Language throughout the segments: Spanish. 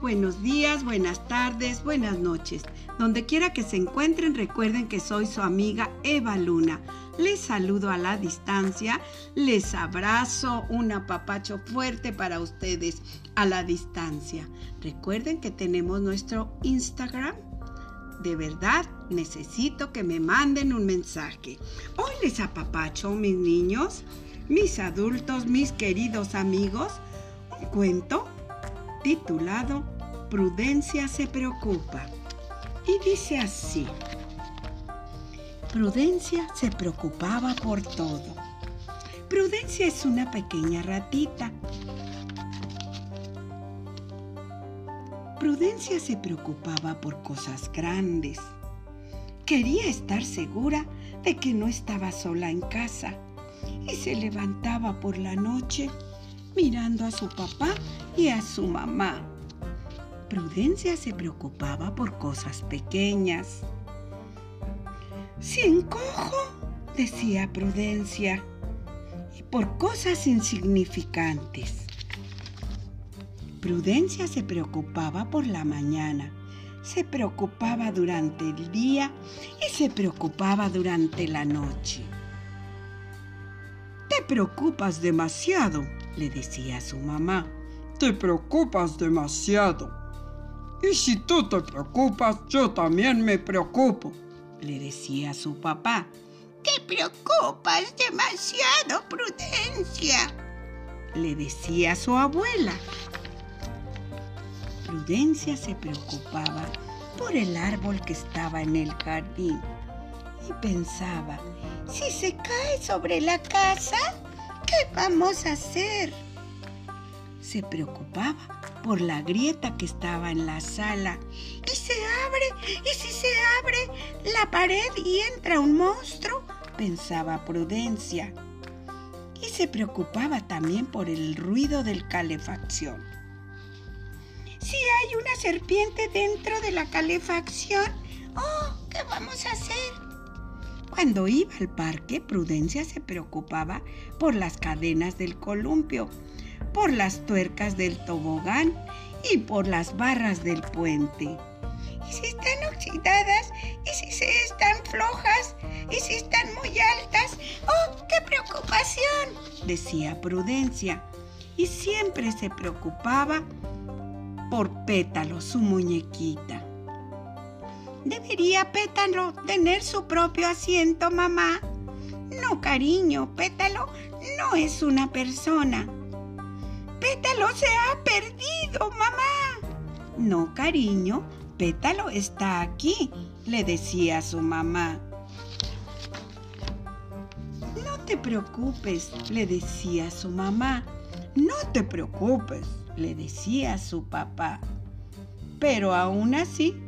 buenos días, buenas tardes, buenas noches. Donde quiera que se encuentren, recuerden que soy su amiga Eva Luna. Les saludo a la distancia, les abrazo, un apapacho fuerte para ustedes a la distancia. Recuerden que tenemos nuestro Instagram. De verdad, necesito que me manden un mensaje. Hoy les apapacho, mis niños, mis adultos, mis queridos amigos, un cuento titulado Prudencia se preocupa. Y dice así. Prudencia se preocupaba por todo. Prudencia es una pequeña ratita. Prudencia se preocupaba por cosas grandes. Quería estar segura de que no estaba sola en casa y se levantaba por la noche mirando a su papá y a su mamá. Prudencia se preocupaba por cosas pequeñas. Si encojo, decía Prudencia, y por cosas insignificantes. Prudencia se preocupaba por la mañana, se preocupaba durante el día y se preocupaba durante la noche. Te preocupas demasiado, le decía a su mamá. Te preocupas demasiado. Y si tú te preocupas, yo también me preocupo, le decía a su papá. Te preocupas demasiado, Prudencia, le decía a su abuela. Prudencia se preocupaba por el árbol que estaba en el jardín y pensaba, si se cae sobre la casa, ¿Qué vamos a hacer? Se preocupaba por la grieta que estaba en la sala. ¿Y se abre? ¿Y si se abre la pared y entra un monstruo? Pensaba Prudencia. Y se preocupaba también por el ruido del calefacción. Si hay una serpiente dentro de la calefacción, oh, ¿qué vamos a hacer? Cuando iba al parque, Prudencia se preocupaba por las cadenas del columpio, por las tuercas del tobogán y por las barras del puente. ¿Y si están oxidadas? ¿Y si se están flojas? ¿Y si están muy altas? ¡Oh, qué preocupación! decía Prudencia. Y siempre se preocupaba por Pétalo, su muñequita. ¿Debería Pétalo tener su propio asiento, mamá? No, cariño, Pétalo no es una persona. Pétalo se ha perdido, mamá. No, cariño, Pétalo está aquí, le decía su mamá. No te preocupes, le decía su mamá. No te preocupes, le decía su papá. Pero aún así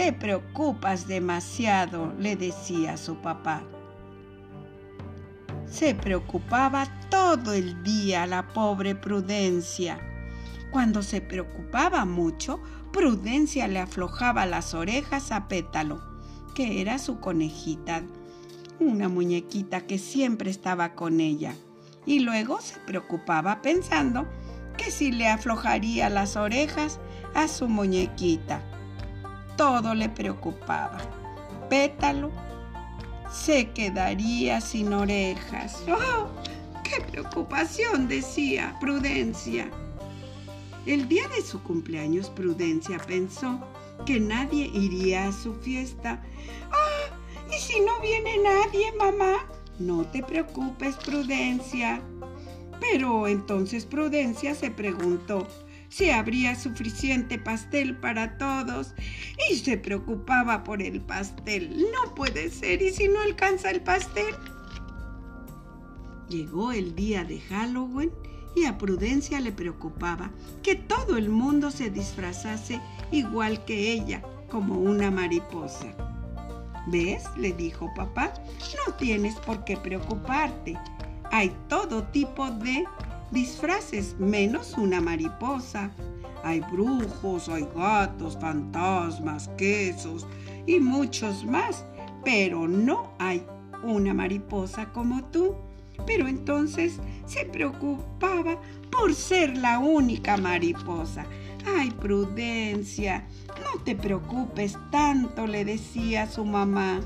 te preocupas demasiado, le decía su papá. Se preocupaba todo el día la pobre Prudencia. Cuando se preocupaba mucho, Prudencia le aflojaba las orejas a Pétalo, que era su conejita, una muñequita que siempre estaba con ella. Y luego se preocupaba pensando que si le aflojaría las orejas a su muñequita todo le preocupaba. Pétalo se quedaría sin orejas. ¡Oh! ¡Qué preocupación! decía Prudencia. El día de su cumpleaños, Prudencia pensó que nadie iría a su fiesta. ¡Ah! ¿Y si no viene nadie, mamá? No te preocupes, Prudencia. Pero entonces Prudencia se preguntó, si habría suficiente pastel para todos y se preocupaba por el pastel. No puede ser, ¿y si no alcanza el pastel? Llegó el día de Halloween y a Prudencia le preocupaba que todo el mundo se disfrazase igual que ella, como una mariposa. ¿Ves? le dijo papá, no tienes por qué preocuparte. Hay todo tipo de disfraces menos una mariposa. Hay brujos, hay gatos, fantasmas, quesos y muchos más, pero no hay una mariposa como tú. Pero entonces se preocupaba por ser la única mariposa. Ay, Prudencia, no te preocupes tanto, le decía su mamá.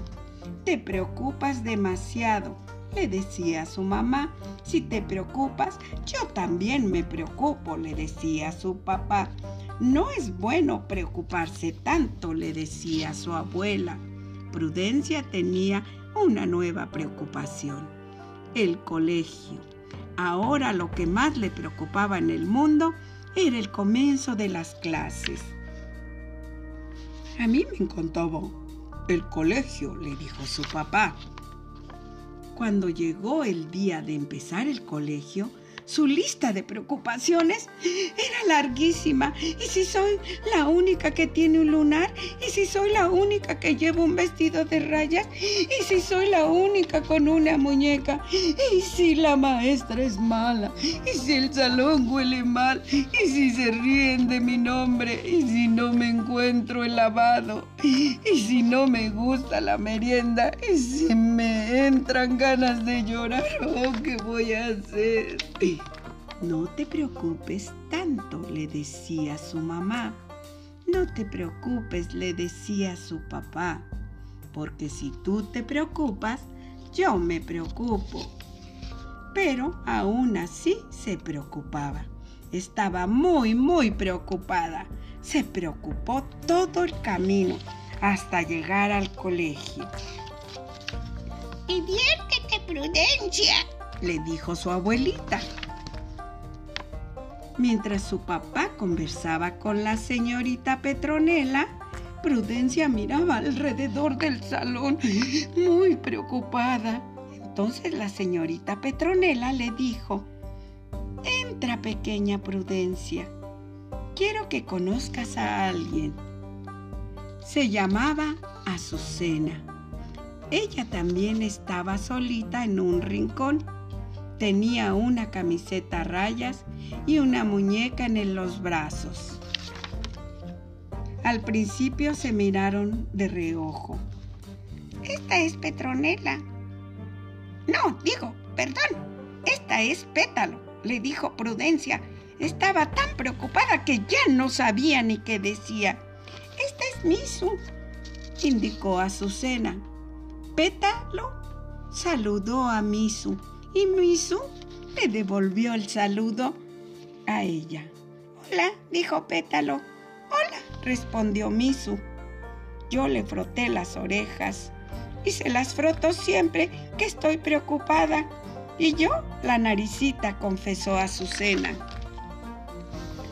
Te preocupas demasiado, le decía su mamá. Si te preocupas, yo también me preocupo, le decía su papá. No es bueno preocuparse tanto, le decía su abuela. Prudencia tenía una nueva preocupación, el colegio. Ahora lo que más le preocupaba en el mundo era el comienzo de las clases. A mí me encantaba el colegio, le dijo su papá. Cuando llegó el día de empezar el colegio, su lista de preocupaciones era larguísima. ¿Y si soy la única que tiene un lunar? ¿Y si soy la única que lleva un vestido de rayas? ¿Y si soy la única con una muñeca? ¿Y si la maestra es mala? ¿Y si el salón huele mal? ¿Y si se ríen de mi nombre? ¿Y si no me encuentro el lavado? ¿Y si no me gusta la merienda? ¿Y si me entran ganas de llorar? Oh, ¿qué voy a hacer? No te preocupes tanto, le decía su mamá. No te preocupes, le decía su papá, porque si tú te preocupas, yo me preocupo. Pero aún así se preocupaba. Estaba muy, muy preocupada. Se preocupó todo el camino hasta llegar al colegio. Diviértete, Prudencia, le dijo su abuelita. Mientras su papá conversaba con la señorita Petronela, Prudencia miraba alrededor del salón muy preocupada. Entonces la señorita Petronela le dijo, Entra pequeña Prudencia, quiero que conozcas a alguien. Se llamaba Azucena. Ella también estaba solita en un rincón Tenía una camiseta a rayas y una muñeca en los brazos. Al principio se miraron de reojo. Esta es Petronela. No, digo, perdón. Esta es Pétalo, le dijo Prudencia. Estaba tan preocupada que ya no sabía ni qué decía. Esta es Misu, indicó Azucena. Pétalo saludó a Misu y Misu le devolvió el saludo a ella. Hola, dijo Pétalo. Hola, respondió Misu. Yo le froté las orejas y se las froto siempre que estoy preocupada. Y yo la naricita, confesó Azucena.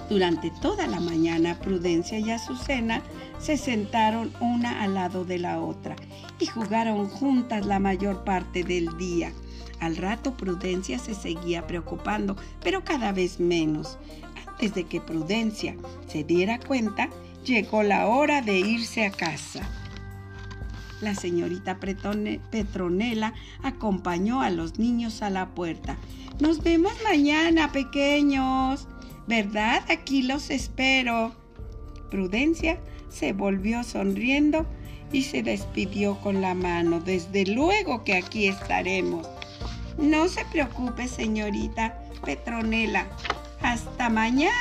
Durante toda la mañana, Prudencia y Azucena se sentaron una al lado de la otra y jugaron juntas la mayor parte del día. Al rato Prudencia se seguía preocupando, pero cada vez menos. Antes de que Prudencia se diera cuenta, llegó la hora de irse a casa. La señorita Petronela acompañó a los niños a la puerta. Nos vemos mañana, pequeños. ¿Verdad? Aquí los espero. Prudencia se volvió sonriendo y se despidió con la mano. Desde luego que aquí estaremos. No se preocupe, señorita Petronela. Hasta mañana.